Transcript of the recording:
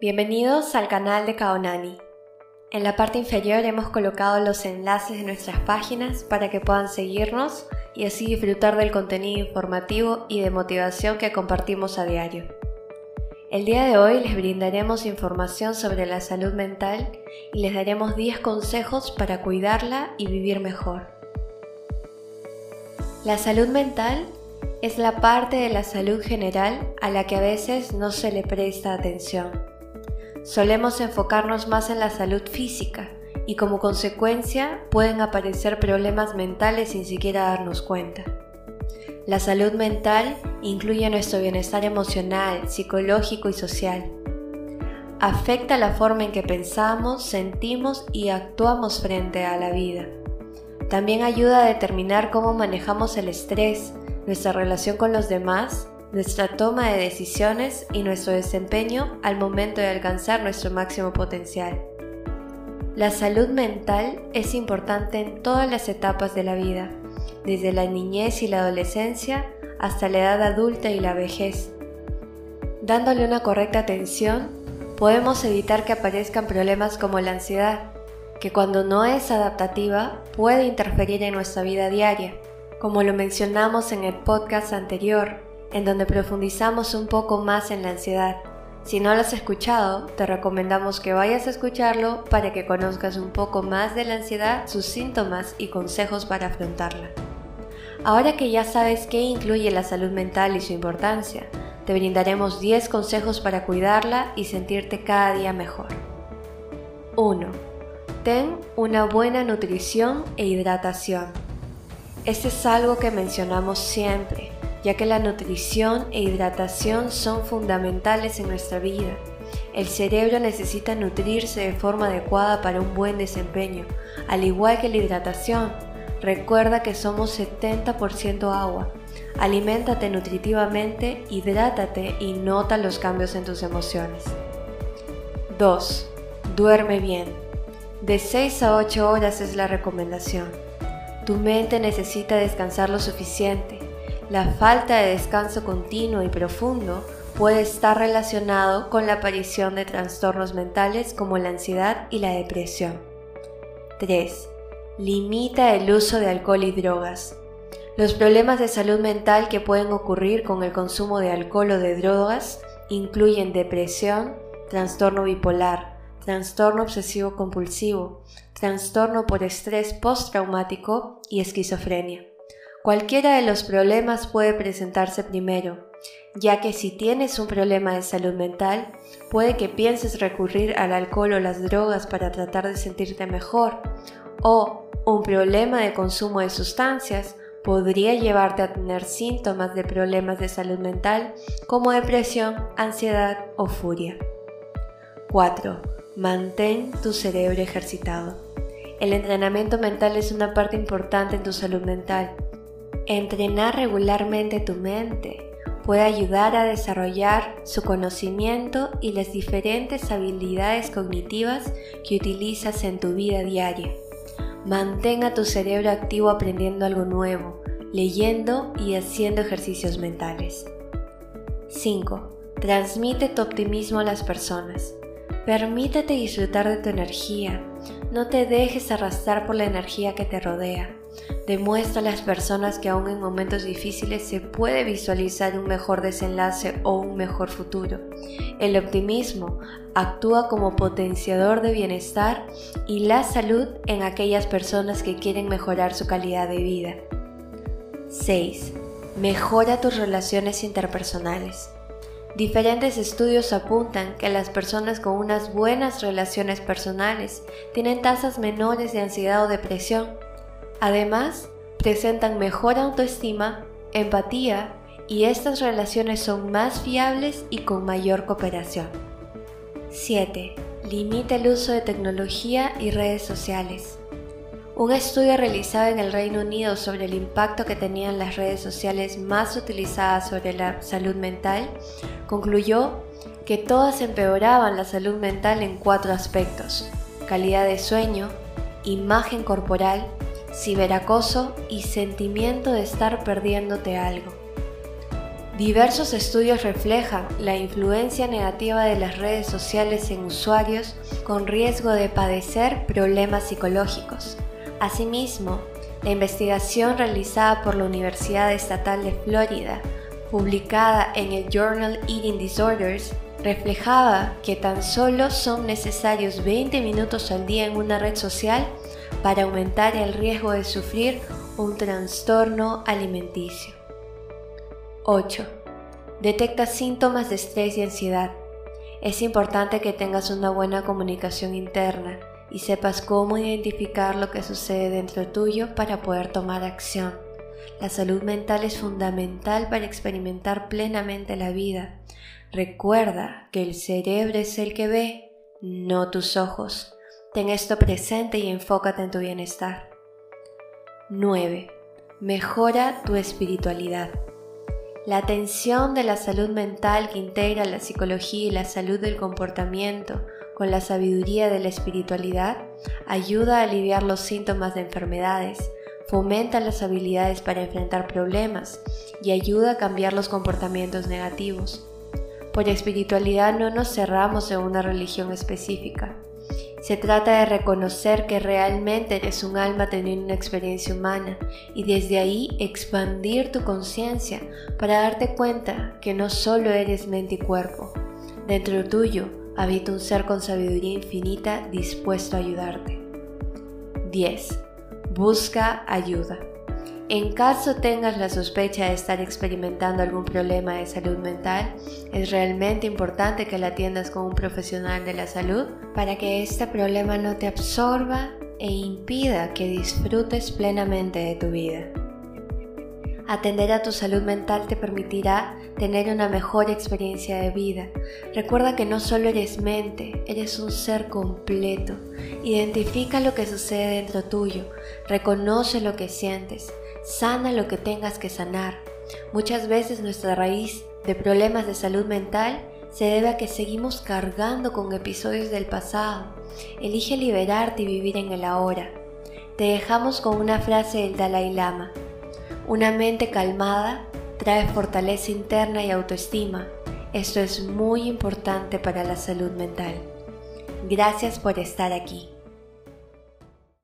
Bienvenidos al canal de Kaonani. En la parte inferior hemos colocado los enlaces de nuestras páginas para que puedan seguirnos y así disfrutar del contenido informativo y de motivación que compartimos a diario. El día de hoy les brindaremos información sobre la salud mental y les daremos 10 consejos para cuidarla y vivir mejor. La salud mental es la parte de la salud general a la que a veces no se le presta atención. Solemos enfocarnos más en la salud física y como consecuencia pueden aparecer problemas mentales sin siquiera darnos cuenta. La salud mental incluye nuestro bienestar emocional, psicológico y social. Afecta la forma en que pensamos, sentimos y actuamos frente a la vida. También ayuda a determinar cómo manejamos el estrés, nuestra relación con los demás nuestra toma de decisiones y nuestro desempeño al momento de alcanzar nuestro máximo potencial. La salud mental es importante en todas las etapas de la vida, desde la niñez y la adolescencia hasta la edad adulta y la vejez. Dándole una correcta atención, podemos evitar que aparezcan problemas como la ansiedad, que cuando no es adaptativa puede interferir en nuestra vida diaria, como lo mencionamos en el podcast anterior en donde profundizamos un poco más en la ansiedad. Si no lo has escuchado, te recomendamos que vayas a escucharlo para que conozcas un poco más de la ansiedad, sus síntomas y consejos para afrontarla. Ahora que ya sabes qué incluye la salud mental y su importancia, te brindaremos 10 consejos para cuidarla y sentirte cada día mejor. 1. Ten una buena nutrición e hidratación. Este es algo que mencionamos siempre ya que la nutrición e hidratación son fundamentales en nuestra vida. El cerebro necesita nutrirse de forma adecuada para un buen desempeño, al igual que la hidratación. Recuerda que somos 70% agua. Aliméntate nutritivamente, hidrátate y nota los cambios en tus emociones. 2. Duerme bien. De 6 a 8 horas es la recomendación. Tu mente necesita descansar lo suficiente la falta de descanso continuo y profundo puede estar relacionado con la aparición de trastornos mentales como la ansiedad y la depresión. 3. Limita el uso de alcohol y drogas. Los problemas de salud mental que pueden ocurrir con el consumo de alcohol o de drogas incluyen depresión, trastorno bipolar, trastorno obsesivo compulsivo, trastorno por estrés postraumático y esquizofrenia. Cualquiera de los problemas puede presentarse primero, ya que si tienes un problema de salud mental, puede que pienses recurrir al alcohol o las drogas para tratar de sentirte mejor, o un problema de consumo de sustancias podría llevarte a tener síntomas de problemas de salud mental como depresión, ansiedad o furia. 4. Mantén tu cerebro ejercitado. El entrenamiento mental es una parte importante en tu salud mental Entrenar regularmente tu mente puede ayudar a desarrollar su conocimiento y las diferentes habilidades cognitivas que utilizas en tu vida diaria. Mantenga tu cerebro activo aprendiendo algo nuevo, leyendo y haciendo ejercicios mentales. 5. Transmite tu optimismo a las personas. Permítete disfrutar de tu energía. No te dejes arrastrar por la energía que te rodea. Demuestra a las personas que aún en momentos difíciles se puede visualizar un mejor desenlace o un mejor futuro. El optimismo actúa como potenciador de bienestar y la salud en aquellas personas que quieren mejorar su calidad de vida. 6. Mejora tus relaciones interpersonales. Diferentes estudios apuntan que las personas con unas buenas relaciones personales tienen tasas menores de ansiedad o depresión Además, presentan mejor autoestima, empatía y estas relaciones son más fiables y con mayor cooperación. 7. Limita el uso de tecnología y redes sociales. Un estudio realizado en el Reino Unido sobre el impacto que tenían las redes sociales más utilizadas sobre la salud mental concluyó que todas empeoraban la salud mental en cuatro aspectos, calidad de sueño, imagen corporal, ciberacoso y sentimiento de estar perdiéndote algo. Diversos estudios reflejan la influencia negativa de las redes sociales en usuarios con riesgo de padecer problemas psicológicos. Asimismo, la investigación realizada por la Universidad Estatal de Florida, publicada en el Journal Eating Disorders, reflejaba que tan solo son necesarios 20 minutos al día en una red social para aumentar el riesgo de sufrir un trastorno alimenticio. 8. Detecta síntomas de estrés y ansiedad. Es importante que tengas una buena comunicación interna y sepas cómo identificar lo que sucede dentro tuyo para poder tomar acción. La salud mental es fundamental para experimentar plenamente la vida. Recuerda que el cerebro es el que ve, no tus ojos. Ten esto presente y enfócate en tu bienestar. 9. Mejora tu espiritualidad. La atención de la salud mental que integra la psicología y la salud del comportamiento con la sabiduría de la espiritualidad ayuda a aliviar los síntomas de enfermedades, fomenta las habilidades para enfrentar problemas y ayuda a cambiar los comportamientos negativos. Por espiritualidad no nos cerramos en una religión específica. Se trata de reconocer que realmente eres un alma teniendo una experiencia humana y desde ahí expandir tu conciencia para darte cuenta que no solo eres mente y cuerpo. Dentro tuyo habita un ser con sabiduría infinita dispuesto a ayudarte. 10. Busca ayuda. En caso tengas la sospecha de estar experimentando algún problema de salud mental, es realmente importante que la atiendas con un profesional de la salud para que este problema no te absorba e impida que disfrutes plenamente de tu vida. Atender a tu salud mental te permitirá tener una mejor experiencia de vida. Recuerda que no solo eres mente, eres un ser completo. Identifica lo que sucede dentro tuyo, reconoce lo que sientes, sana lo que tengas que sanar. Muchas veces nuestra raíz de problemas de salud mental se debe a que seguimos cargando con episodios del pasado. Elige liberarte y vivir en el ahora. Te dejamos con una frase del Dalai Lama. Una mente calmada trae fortaleza interna y autoestima. Esto es muy importante para la salud mental. Gracias por estar aquí.